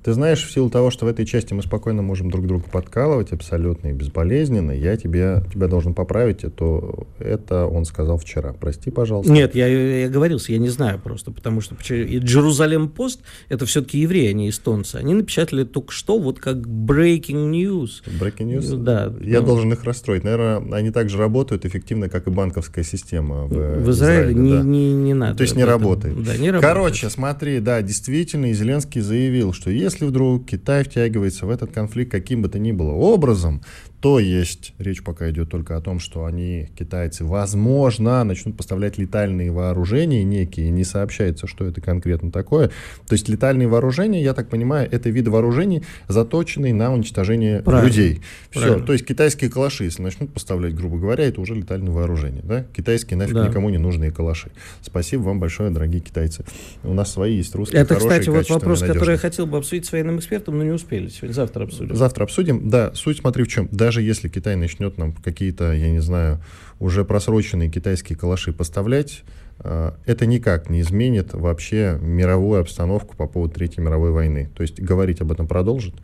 Speaker 2: Ты знаешь, в силу того, что в этой части мы спокойно можем друг друга подкалывать абсолютно и безболезненно, я тебе, тебя должен поправить, то это он сказал вчера. Прости, пожалуйста.
Speaker 4: Нет, я, я говорился, я не знаю просто, потому что и Джерузалем Пост это все-таки евреи, а не эстонцы. Они напечатали только что вот как breaking news.
Speaker 2: Breaking news? Да. Я ну, должен их расстроить. Наверное, они также работают эффективно, как и банковская система в,
Speaker 4: в Израиле. Израиле не, да. не, не надо.
Speaker 2: То есть не работает. Да, не работает. Короче, смотри, да, действительно, и Зеленский заявил, что если если вдруг Китай втягивается в этот конфликт каким бы то ни было образом, то есть, речь пока идет только о том, что они, китайцы, возможно, начнут поставлять летальные вооружения некие, не сообщается, что это конкретно такое. То есть летальные вооружения, я так понимаю, это виды вооружений, заточенные на уничтожение Правильно. людей. Все, Правильно. то есть китайские калаши, если начнут поставлять, грубо говоря, это уже летальное вооружение. Да? Китайские нафиг да. никому не нужные калаши. Спасибо вам большое, дорогие китайцы. У нас свои есть русские,
Speaker 4: Это, хорошие, кстати, вот вопрос, надежные. который я хотел бы обсудить с военным экспертом, но не успели сегодня. Завтра обсудим.
Speaker 2: Завтра обсудим. Да, суть смотри в чем. Да, даже если Китай начнет нам какие-то, я не знаю, уже просроченные китайские калаши поставлять, э, это никак не изменит вообще мировую обстановку по поводу Третьей мировой войны. То есть говорить об этом продолжит.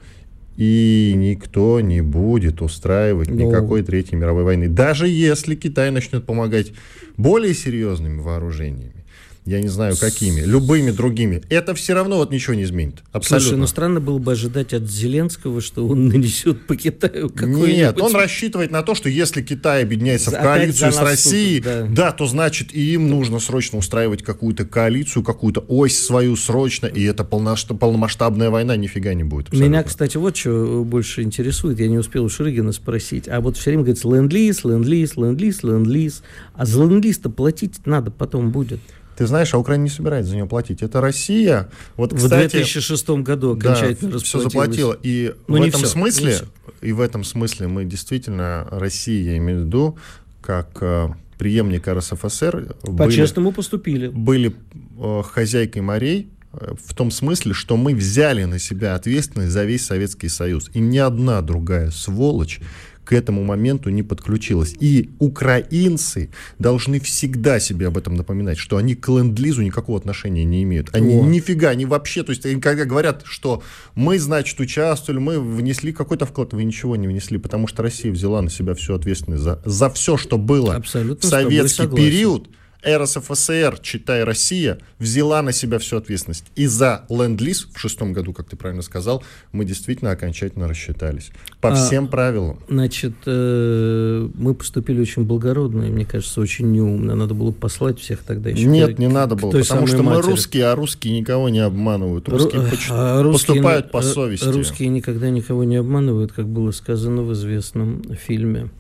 Speaker 2: И никто не будет устраивать. Ну. никакой Третьей мировой войны. Даже если Китай начнет помогать более серьезными вооружениями я не знаю какими, любыми другими, это все равно вот ничего не изменит. Абсолютно.
Speaker 4: Слушай, ну странно было бы ожидать от Зеленского, что он нанесет по Китаю какой-нибудь...
Speaker 2: Нет, он рассчитывает на то, что если Китай объединяется в коалицию с Россией, да. да, то значит и им нужно срочно устраивать какую-то коалицию, какую-то ось свою срочно, и это полномасштабная война нифига не будет.
Speaker 4: Абсолютно. Меня, кстати, вот что больше интересует, я не успел у Шурыгина спросить, а вот все время говорится ленд-лиз, ленд-лиз, ленд-лиз, ленд-лиз, а за ленд-лиз-то платить надо потом будет.
Speaker 2: Ты знаешь, а Украина не собирается за нее платить. Это Россия.
Speaker 4: Вот, кстати, в 2006 году окончательно
Speaker 2: да, все заплатила. И Но ну, в этом все, смысле, и в этом смысле мы действительно Россия, я имею в виду, как э, преемник РСФСР,
Speaker 4: по-честному поступили.
Speaker 2: Были э, хозяйкой морей, э, в том смысле, что мы взяли на себя ответственность за весь Советский Союз. И ни одна другая сволочь к этому моменту не подключилась. И украинцы должны всегда себе об этом напоминать, что они к ленд-лизу никакого отношения не имеют. Они О. нифига, они вообще, то есть когда говорят, что мы, значит, участвовали, мы внесли какой-то вклад, вы ничего не внесли, потому что Россия взяла на себя всю ответственность за, за все, что было Абсолютно в советский период. РСФСР, читай Россия, взяла на себя всю ответственность. И за ленд-лиз в шестом году, как ты правильно сказал, мы действительно окончательно рассчитались. По а, всем правилам.
Speaker 4: Значит, э, мы поступили очень благородно, и, мне кажется, очень неумно. Надо было послать всех тогда еще.
Speaker 2: Нет, к, не надо было, потому что матери. мы русские, а русские никого не обманывают. Русские, Ру, поч- а русские поступают по совести.
Speaker 4: Русские никогда никого не обманывают, как было сказано в известном фильме.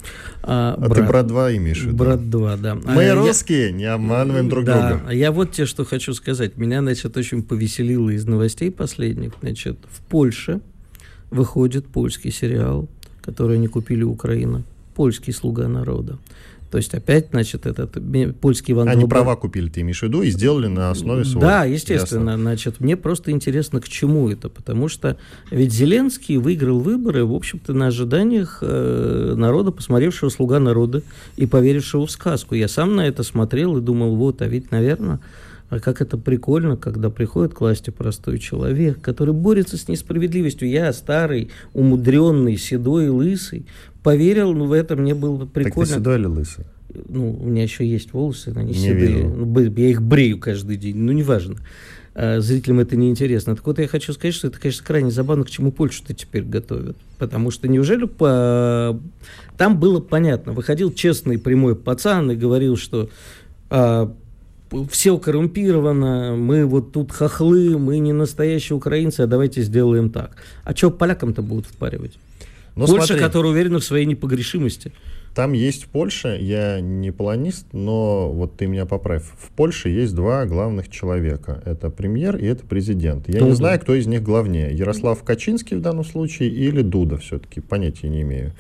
Speaker 2: А, а брат, ты брат 2 имеешь в виду?
Speaker 4: Брат 2, да.
Speaker 2: Мы а русские, я... не обманываем друг
Speaker 4: да,
Speaker 2: друга.
Speaker 4: Я вот тебе что хочу сказать. Меня, значит, очень повеселило из новостей последних. Значит, в Польше выходит польский сериал, который они купили Украина. Польский слуга народа. То есть опять, значит, этот польский Иван
Speaker 2: Они Долбар... права купили, ты имеешь в виду, и сделали на основе своего.
Speaker 4: Да, естественно. Ясно. Значит, мне просто интересно, к чему это. Потому что ведь Зеленский выиграл выборы, в общем-то, на ожиданиях э, народа, посмотревшего «Слуга народа» и поверившего в сказку. Я сам на это смотрел и думал, вот, а ведь, наверное, А как это прикольно, когда приходит к власти простой человек, который борется с несправедливостью. Я старый, умудренный, седой и лысый, поверил, ну, в этом мне было прикольно. Так
Speaker 2: ты седой или лысый?
Speaker 4: Ну, у меня еще есть волосы, они не седые. Ну, я их брею каждый день, ну, неважно. А зрителям это не интересно. Так вот, я хочу сказать, что это, конечно, крайне забавно, к чему Польшу-то теперь готовят. Потому что неужели по... там было понятно. Выходил честный прямой пацан и говорил, что а, все коррумпировано, мы вот тут хохлы, мы не настоящие украинцы, а давайте сделаем так. А что полякам-то будут впаривать? Ну, Польша, смотри. которая уверена в своей непогрешимости.
Speaker 2: Там есть Польша, я не планист, но вот ты меня поправь. В Польше есть два главных человека. Это премьер и это президент. Я ну, не знаю, кто из них главнее. Ярослав Качинский в данном случае или Дуда все-таки. Понятия не имею.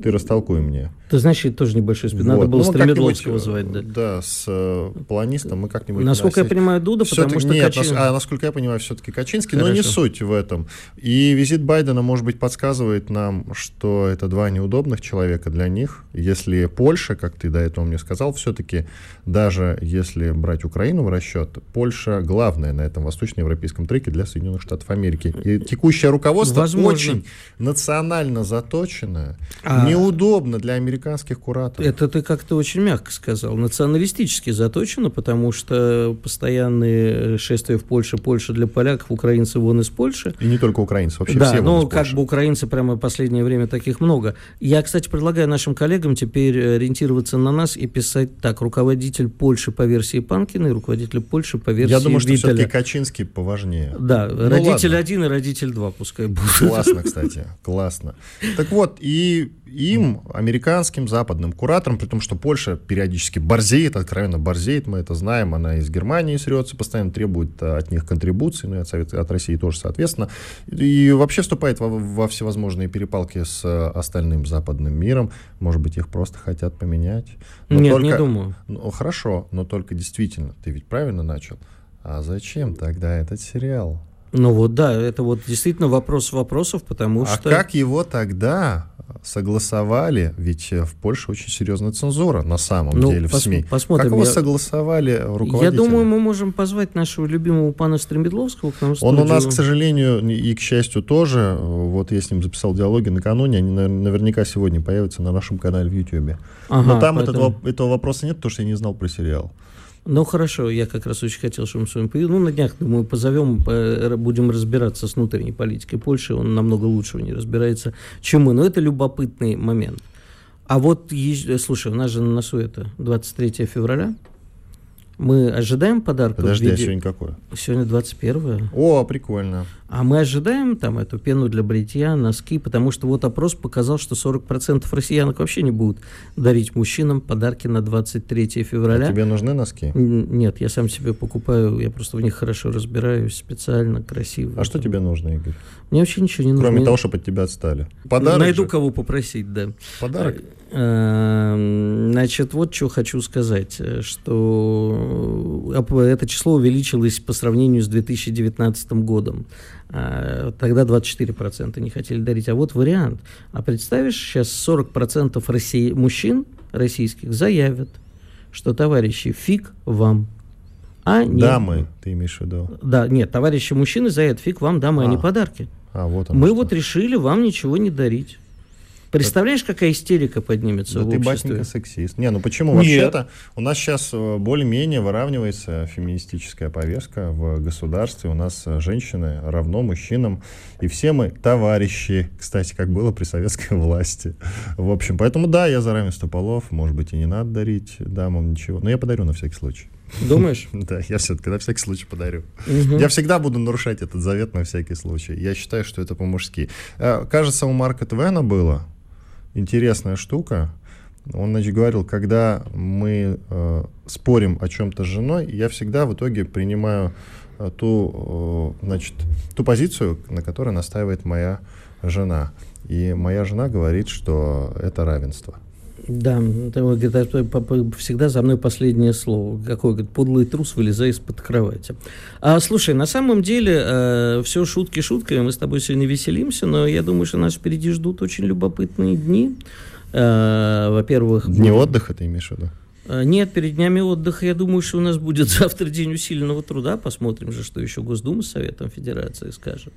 Speaker 2: Ты растолкуй мне.
Speaker 4: Ты знаешь, это тоже небольшой спид. Надо вот. было ну, Стремедловского звать.
Speaker 2: Да, да с э, планистом мы как-нибудь...
Speaker 4: Насколько я понимаю, Дуда, потому что
Speaker 2: Нет, Качин... а насколько я понимаю, все-таки Качинский. Хорошо. Но не суть в этом. И визит Байдена, может быть, подсказывает нам, что это два неудобных человека для них если Польша, как ты до этого мне сказал, все-таки даже если брать Украину в расчет, Польша главная на этом восточноевропейском треке для Соединенных Штатов Америки. И текущее руководство Возможно. очень национально заточенное, а... неудобно для американских кураторов.
Speaker 4: Это ты как-то очень мягко сказал. Националистически заточено, потому что постоянные шествия в Польше, Польша для поляков, украинцы вон из Польши.
Speaker 2: И не только украинцы, вообще
Speaker 4: да,
Speaker 2: все
Speaker 4: но как бы украинцы прямо в последнее время таких много. Я, кстати, предлагаю нашим коллегам теперь ориентироваться на нас и писать так. Руководитель Польши по версии Панкина и руководитель Польши по версии
Speaker 2: Я думаю,
Speaker 4: что
Speaker 2: все-таки Качинский поважнее.
Speaker 4: Да, ну, родитель ладно. один и родитель два пускай будут.
Speaker 2: Классно, кстати, классно. Так вот, и им, американским, западным кураторам, при том, что Польша периодически борзеет, откровенно борзеет, мы это знаем, она из Германии срется, постоянно требует э, от них контрибуций, ну и от, Совет, от России тоже, соответственно, и вообще вступает во, во всевозможные перепалки с э, остальным западным миром, может быть, их просто хотят поменять.
Speaker 4: Но Нет, только, не думаю.
Speaker 2: Ну, хорошо, но только действительно, ты ведь правильно начал, а зачем тогда этот сериал?
Speaker 4: Ну вот да, это вот действительно вопрос вопросов, потому
Speaker 2: а
Speaker 4: что...
Speaker 2: А как его тогда согласовали? Ведь в Польше очень серьезная цензура на самом ну, деле в пос- СМИ.
Speaker 4: Посмотрим.
Speaker 2: Как его я... согласовали руководители?
Speaker 4: Я думаю, мы можем позвать нашего любимого пана Стремедловского к нам.
Speaker 2: Он у нас, к сожалению, и к счастью тоже. Вот я с ним записал диалоги накануне. Они наверняка сегодня появятся на нашем канале в YouTube. Ага, Но там поэтому... этого, этого вопроса нет, потому что я не знал про сериал.
Speaker 4: Ну хорошо, я как раз очень хотел, чтобы он с вами появился. Ну, на днях, думаю, позовем, будем разбираться с внутренней политикой Польши. Он намного лучше в ней разбирается, чем мы. Но это любопытный момент. А вот, слушай, у нас же на носу это 23 февраля. Мы ожидаем подарка?
Speaker 2: Подожди, виде... а сегодня какое?
Speaker 4: Сегодня 21
Speaker 2: О, прикольно.
Speaker 4: А мы ожидаем там эту пену для бритья, носки, потому что вот опрос показал, что 40% россиянок вообще не будут дарить мужчинам подарки на 23 февраля.
Speaker 2: А тебе нужны носки?
Speaker 4: Нет, я сам себе покупаю, я просто в них хорошо разбираюсь, специально, красиво.
Speaker 2: А что тебе нужно, Игорь?
Speaker 4: Мне вообще ничего не нужно.
Speaker 2: Кроме того, чтобы от тебя отстали.
Speaker 4: Подарок Найду же. кого попросить, да.
Speaker 2: Подарок?
Speaker 4: Эм, значит, вот что хочу сказать, что э, это число увеличилось по сравнению с 2019 годом. Э, тогда 24% не хотели дарить. А вот вариант. А представишь, сейчас 40% России, мужчин российских заявят, что, товарищи, фиг вам.
Speaker 2: А нет. Дамы, ты имеешь в виду?
Speaker 4: Да, нет, товарищи мужчины заявят, фиг вам, дамы, а, а не подарки.
Speaker 2: А, вот
Speaker 4: Мы что. вот решили вам ничего не дарить. Представляешь, какая истерика поднимется
Speaker 2: да
Speaker 4: в
Speaker 2: ты,
Speaker 4: обществе?
Speaker 2: батенька, сексист. Не, ну почему? Вообще-то у нас сейчас э, более-менее выравнивается феминистическая повестка в государстве. У нас э, женщины равно мужчинам. И все мы товарищи, кстати, как было при советской власти. В общем, поэтому да, я за равенство полов. Может быть, и не надо дарить дамам ничего. Но я подарю на всякий случай.
Speaker 4: Думаешь?
Speaker 2: Да, я все-таки на всякий случай подарю. Я всегда буду нарушать этот завет на всякий случай. Я считаю, что это по-мужски. Э, кажется, у Марка Твена было интересная штука. Он, значит, говорил, когда мы э, спорим о чем-то с женой, я всегда в итоге принимаю э, ту, э, значит, ту позицию, на которой настаивает моя жена. И моя жена говорит, что это равенство.
Speaker 4: Да, это, говорит, всегда за мной последнее слово. Какой, говорит, подлый трус, вылезая из-под кровати. А, слушай, на самом деле, э, все шутки шутками, мы с тобой сегодня веселимся, но я думаю, что нас впереди ждут очень любопытные дни. Э, во-первых...
Speaker 2: Дни отдыха ты имеешь в виду?
Speaker 4: А, нет, перед днями отдыха, я думаю, что у нас будет завтра день усиленного труда. Посмотрим же, что еще Госдума с Советом Федерации скажет.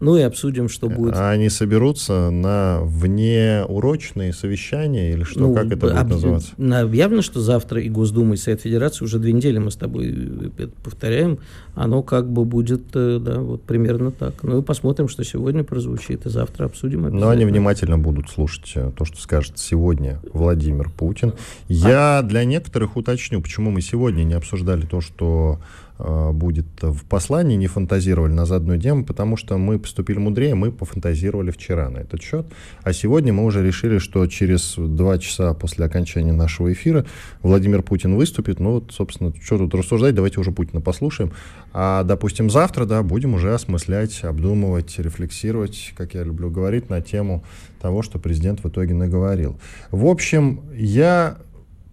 Speaker 4: Ну и обсудим, что будет.
Speaker 2: А они соберутся на внеурочные совещания или что? Ну, как это будет об... называться?
Speaker 4: Явно, что завтра и Госдума, и Совет Федерации уже две недели мы с тобой это повторяем. Оно как бы будет, э, да, вот примерно так. Ну и посмотрим, что сегодня прозвучит, и завтра обсудим
Speaker 2: Но они внимательно будут слушать э, то, что скажет сегодня Владимир Путин. Я для некоторых уточню, почему мы сегодня не обсуждали то, что Э, будет в послании, не фантазировали на заданную тему, потому что мы поступили мудрее, мы пофантазировали вчера на этот счет. А сегодня мы уже решили, что через два часа после окончания нашего эфира Владимир Путин выступит. Ну вот, собственно, что тут рассуждать, давайте уже Путина послушаем. А, допустим, завтра, да, будем уже осмыслять, обдумывать, рефлексировать, как я люблю говорить, на тему того, что президент в итоге наговорил. В общем, я...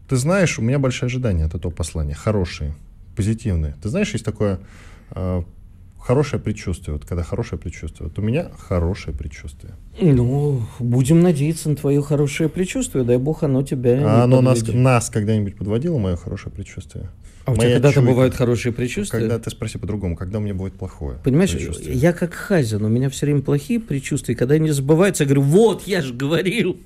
Speaker 2: Ты знаешь, у меня большие ожидания от этого послания, хорошие позитивные. Ты знаешь, есть такое э, хорошее предчувствие. Вот когда хорошее предчувствие. Вот у меня хорошее предчувствие.
Speaker 4: Ну, будем надеяться на твое хорошее предчувствие. Дай бог, оно тебя
Speaker 2: А оно нас, нас когда-нибудь подводило, мое хорошее предчувствие?
Speaker 4: А у тебя когда-то бывают хорошие предчувствия?
Speaker 2: Когда ты спроси по-другому, когда у меня будет плохое
Speaker 4: Понимаешь, я как Хазин, у меня все время плохие предчувствия, когда они сбываются, я говорю, вот, я же говорил.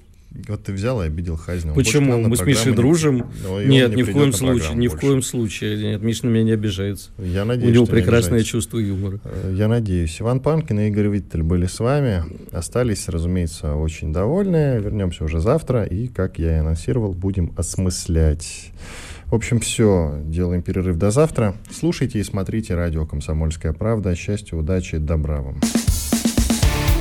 Speaker 2: Вот ты взял и обидел Хазина.
Speaker 4: Почему? Мы с Мишей дружим. Не... Нет, ни в коем случае, ни в коем случае. Нет, Миша на меня не обижается.
Speaker 2: Я надеюсь,
Speaker 4: У него прекрасное чувство юмора.
Speaker 2: Э, я надеюсь. Иван Панкин и Игорь Виттель были с вами. Остались, разумеется, очень довольны. Вернемся уже завтра. И, как я и анонсировал, будем осмыслять. В общем, все. Делаем перерыв до завтра. Слушайте и смотрите радио «Комсомольская правда». Счастья, удачи, добра вам.